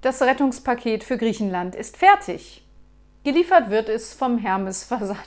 Das Rettungspaket für Griechenland ist fertig. Geliefert wird es vom Hermes Versand.